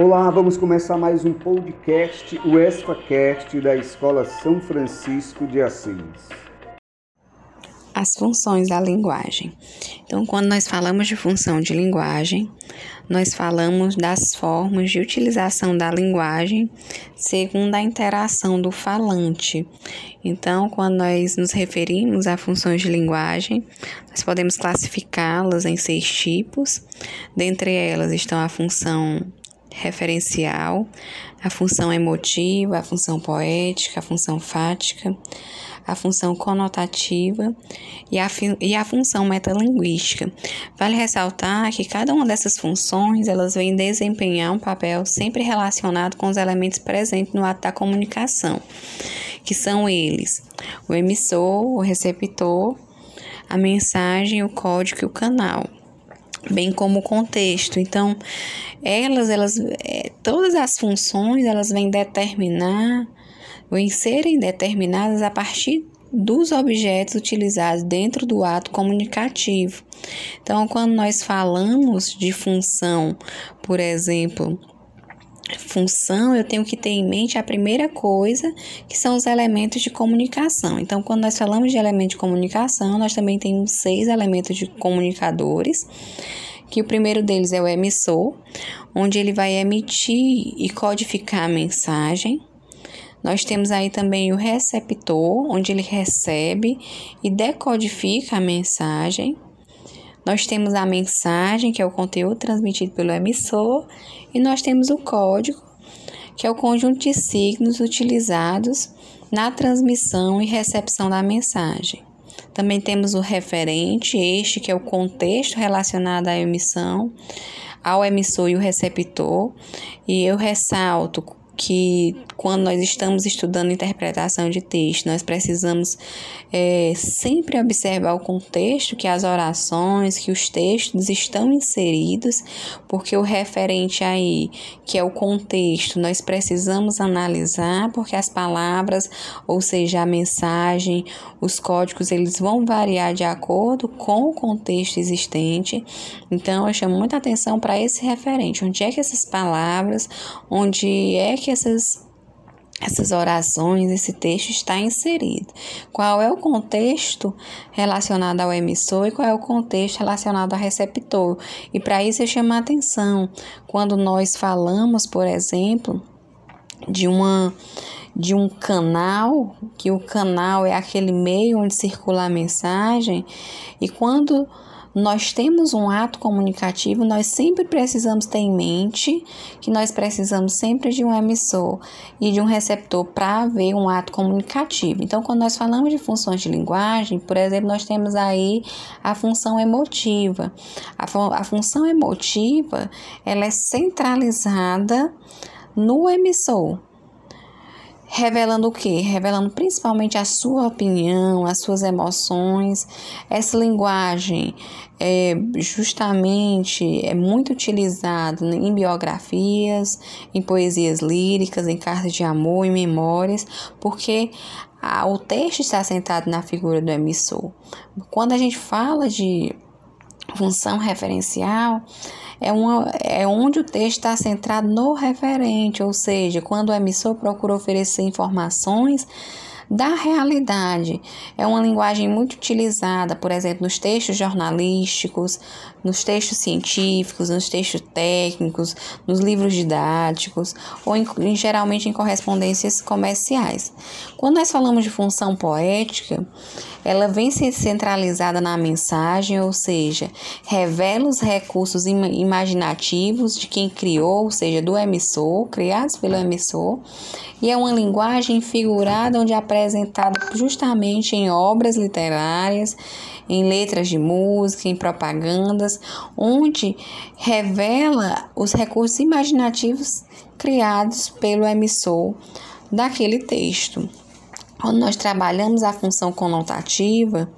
Olá, vamos começar mais um podcast, o ESFAcast da Escola São Francisco de Assis. As funções da linguagem. Então, quando nós falamos de função de linguagem, nós falamos das formas de utilização da linguagem segundo a interação do falante. Então, quando nós nos referimos a funções de linguagem, nós podemos classificá-las em seis tipos. Dentre elas estão a função referencial, a função emotiva, a função poética, a função fática, a função conotativa e a, e a função metalinguística. Vale ressaltar que cada uma dessas funções elas vêm desempenhar um papel sempre relacionado com os elementos presentes no ato da comunicação, que são eles: o emissor, o receptor, a mensagem, o código e o canal bem como o contexto. Então, elas, elas, é, todas as funções, elas vêm determinar, vêm serem determinadas a partir dos objetos utilizados dentro do ato comunicativo. Então, quando nós falamos de função, por exemplo, função, eu tenho que ter em mente a primeira coisa, que são os elementos de comunicação. Então, quando nós falamos de elementos de comunicação, nós também temos seis elementos de comunicadores que o primeiro deles é o emissor, onde ele vai emitir e codificar a mensagem. Nós temos aí também o receptor, onde ele recebe e decodifica a mensagem. Nós temos a mensagem, que é o conteúdo transmitido pelo emissor, e nós temos o código, que é o conjunto de signos utilizados na transmissão e recepção da mensagem. Também temos o referente, este que é o contexto relacionado à emissão, ao emissor e o receptor. E eu ressalto que quando nós estamos estudando interpretação de texto, nós precisamos é, sempre observar o contexto que as orações, que os textos estão inseridos, porque o referente aí, que é o contexto, nós precisamos analisar, porque as palavras, ou seja, a mensagem, os códigos, eles vão variar de acordo com o contexto existente. Então, eu chamo muita atenção para esse referente, onde é que essas palavras, onde é que essas essas orações, esse texto está inserido. Qual é o contexto relacionado ao emissor e qual é o contexto relacionado ao receptor? E para isso eu chamo a atenção quando nós falamos, por exemplo, de uma de um canal, que o canal é aquele meio onde circula a mensagem, e quando nós temos um ato comunicativo, nós sempre precisamos ter em mente que nós precisamos sempre de um emissor e de um receptor para haver um ato comunicativo. Então, quando nós falamos de funções de linguagem, por exemplo, nós temos aí a função emotiva. A, a função emotiva, ela é centralizada no emissor revelando o que? Revelando principalmente a sua opinião, as suas emoções. Essa linguagem é justamente é muito utilizada em biografias, em poesias líricas, em cartas de amor, em memórias, porque a, o texto está sentado na figura do emissor. Quando a gente fala de função referencial, é, uma, é onde o texto está centrado no referente, ou seja, quando o emissor procura oferecer informações da realidade. É uma linguagem muito utilizada, por exemplo, nos textos jornalísticos, nos textos científicos, nos textos técnicos, nos livros didáticos ou em, geralmente em correspondências comerciais. Quando nós falamos de função poética, ela vem ser centralizada na mensagem, ou seja, revela os recursos imaginativos de quem criou, ou seja, do emissor, criados pelo emissor, e é uma linguagem figurada onde é apresentada justamente em obras literárias, em letras de música, em propagandas, onde revela os recursos imaginativos criados pelo emissor daquele texto. Quando nós trabalhamos a função conotativa,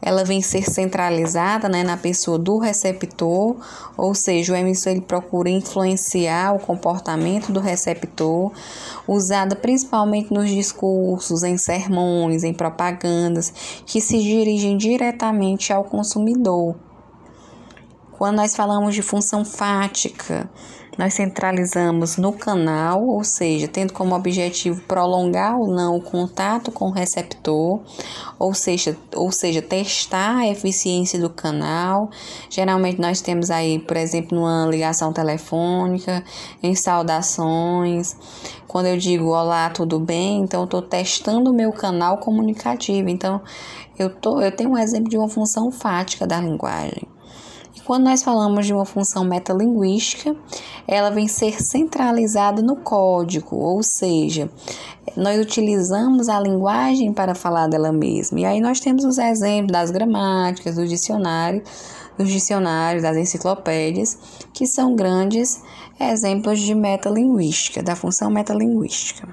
ela vem ser centralizada né, na pessoa do receptor, ou seja, o emissor ele procura influenciar o comportamento do receptor, usada principalmente nos discursos, em sermões, em propagandas, que se dirigem diretamente ao consumidor. Quando nós falamos de função fática, nós centralizamos no canal, ou seja, tendo como objetivo prolongar ou não o contato com o receptor, ou seja, ou seja, testar a eficiência do canal. Geralmente nós temos aí, por exemplo, numa ligação telefônica, em saudações. Quando eu digo olá, tudo bem, então eu estou testando o meu canal comunicativo. Então, eu, tô, eu tenho um exemplo de uma função fática da linguagem. Quando nós falamos de uma função metalinguística, ela vem ser centralizada no código, ou seja, nós utilizamos a linguagem para falar dela mesma. E aí nós temos os exemplos das gramáticas, do dicionário, dos dicionários, das enciclopédias, que são grandes exemplos de metalinguística, da função metalinguística.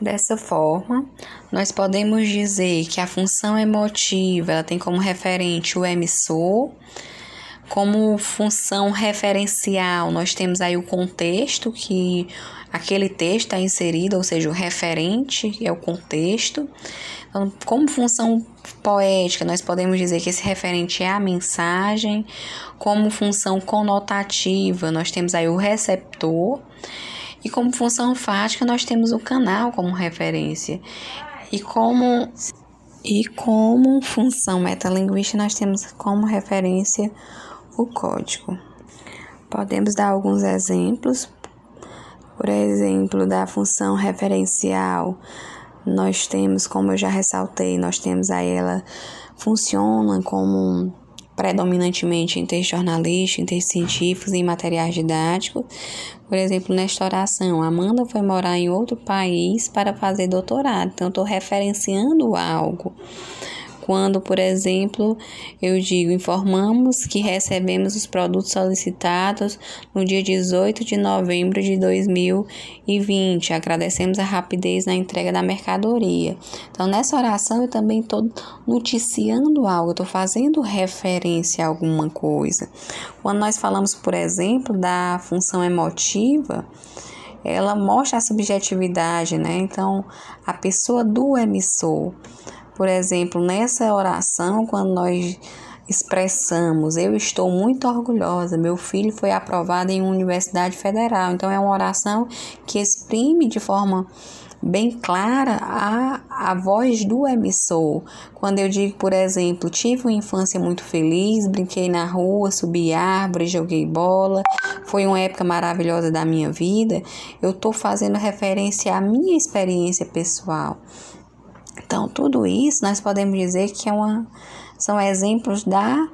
Dessa forma, nós podemos dizer que a função emotiva ela tem como referente o emissor, como função referencial, nós temos aí o contexto que aquele texto está inserido, ou seja, o referente é o contexto. Então, como função poética, nós podemos dizer que esse referente é a mensagem. Como função conotativa, nós temos aí o receptor. E como função fática, nós temos o canal como referência. E como e como função metalinguística, nós temos como referência o código. Podemos dar alguns exemplos. Por exemplo, da função referencial, nós temos, como eu já ressaltei, nós temos aí ela funciona como predominantemente em textos jornalísticos, em textos científicos e em materiais didáticos. Por exemplo, nesta oração, Amanda foi morar em outro país para fazer doutorado. Então, estou referenciando algo. Quando, por exemplo, eu digo, informamos que recebemos os produtos solicitados no dia 18 de novembro de 2020. Agradecemos a rapidez na entrega da mercadoria. Então, nessa oração, eu também estou noticiando algo, estou fazendo referência a alguma coisa. Quando nós falamos, por exemplo, da função emotiva, ela mostra a subjetividade, né? Então, a pessoa do emissor por exemplo, nessa oração, quando nós expressamos, eu estou muito orgulhosa, meu filho foi aprovado em uma universidade federal. Então, é uma oração que exprime de forma bem clara a, a voz do emissor. Quando eu digo, por exemplo, tive uma infância muito feliz, brinquei na rua, subi árvore, joguei bola, foi uma época maravilhosa da minha vida, eu estou fazendo referência à minha experiência pessoal. Então, tudo isso nós podemos dizer que é uma, são exemplos da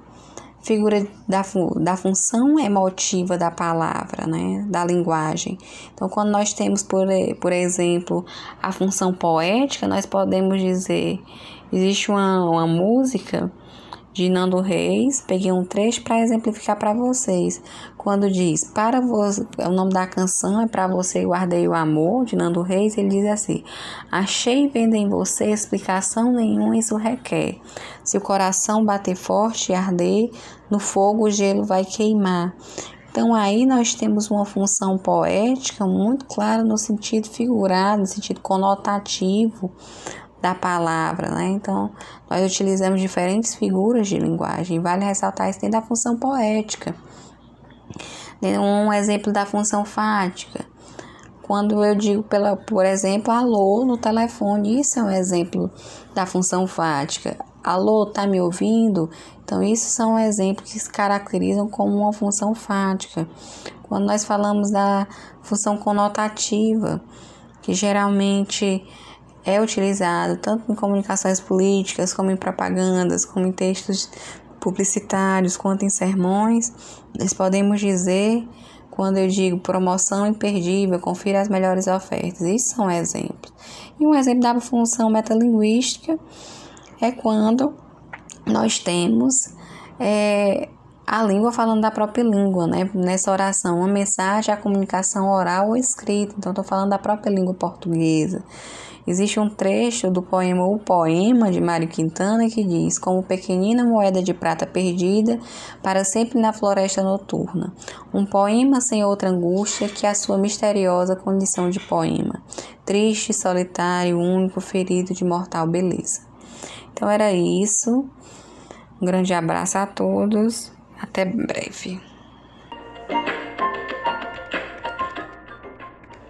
figura da, da função emotiva da palavra, né, da linguagem. Então, quando nós temos, por, por exemplo, a função poética, nós podemos dizer, existe uma, uma música de Nando Reis, peguei um trecho para exemplificar para vocês. Quando diz, para você, o nome da canção é Para Você Guardei o Amor, de Nando Reis, ele diz assim: Achei vendo em você explicação nenhuma, isso requer. Se o coração bater forte e arder, no fogo o gelo vai queimar. Então aí nós temos uma função poética muito clara no sentido figurado, no sentido conotativo da palavra, né? Então, nós utilizamos diferentes figuras de linguagem. Vale ressaltar isso dentro da função poética. Um exemplo da função fática. Quando eu digo, pela, por exemplo, alô no telefone, isso é um exemplo da função fática. Alô, tá me ouvindo? Então, isso são exemplos que se caracterizam como uma função fática. Quando nós falamos da função conotativa, que geralmente é utilizado tanto em comunicações políticas, como em propagandas, como em textos publicitários, quanto em sermões. Nós podemos dizer, quando eu digo promoção imperdível, confira as melhores ofertas. Isso são exemplos. E um exemplo da função metalinguística é quando nós temos é, a língua falando da própria língua, né? Nessa oração, uma mensagem, a comunicação oral ou escrita. Então, estou falando da própria língua portuguesa. Existe um trecho do poema O Poema de Mário Quintana que diz: Como pequenina moeda de prata perdida, para sempre na floresta noturna. Um poema sem outra angústia que a sua misteriosa condição de poema. Triste, solitário, único, ferido de mortal beleza. Então era isso. Um grande abraço a todos. Até breve.